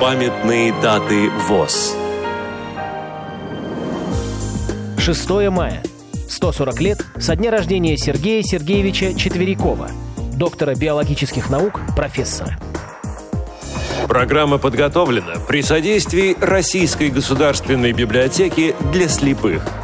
Памятные даты ВОЗ 6 мая. 140 лет со дня рождения Сергея Сергеевича Четверякова, доктора биологических наук, профессора. Программа подготовлена при содействии Российской государственной библиотеки для слепых –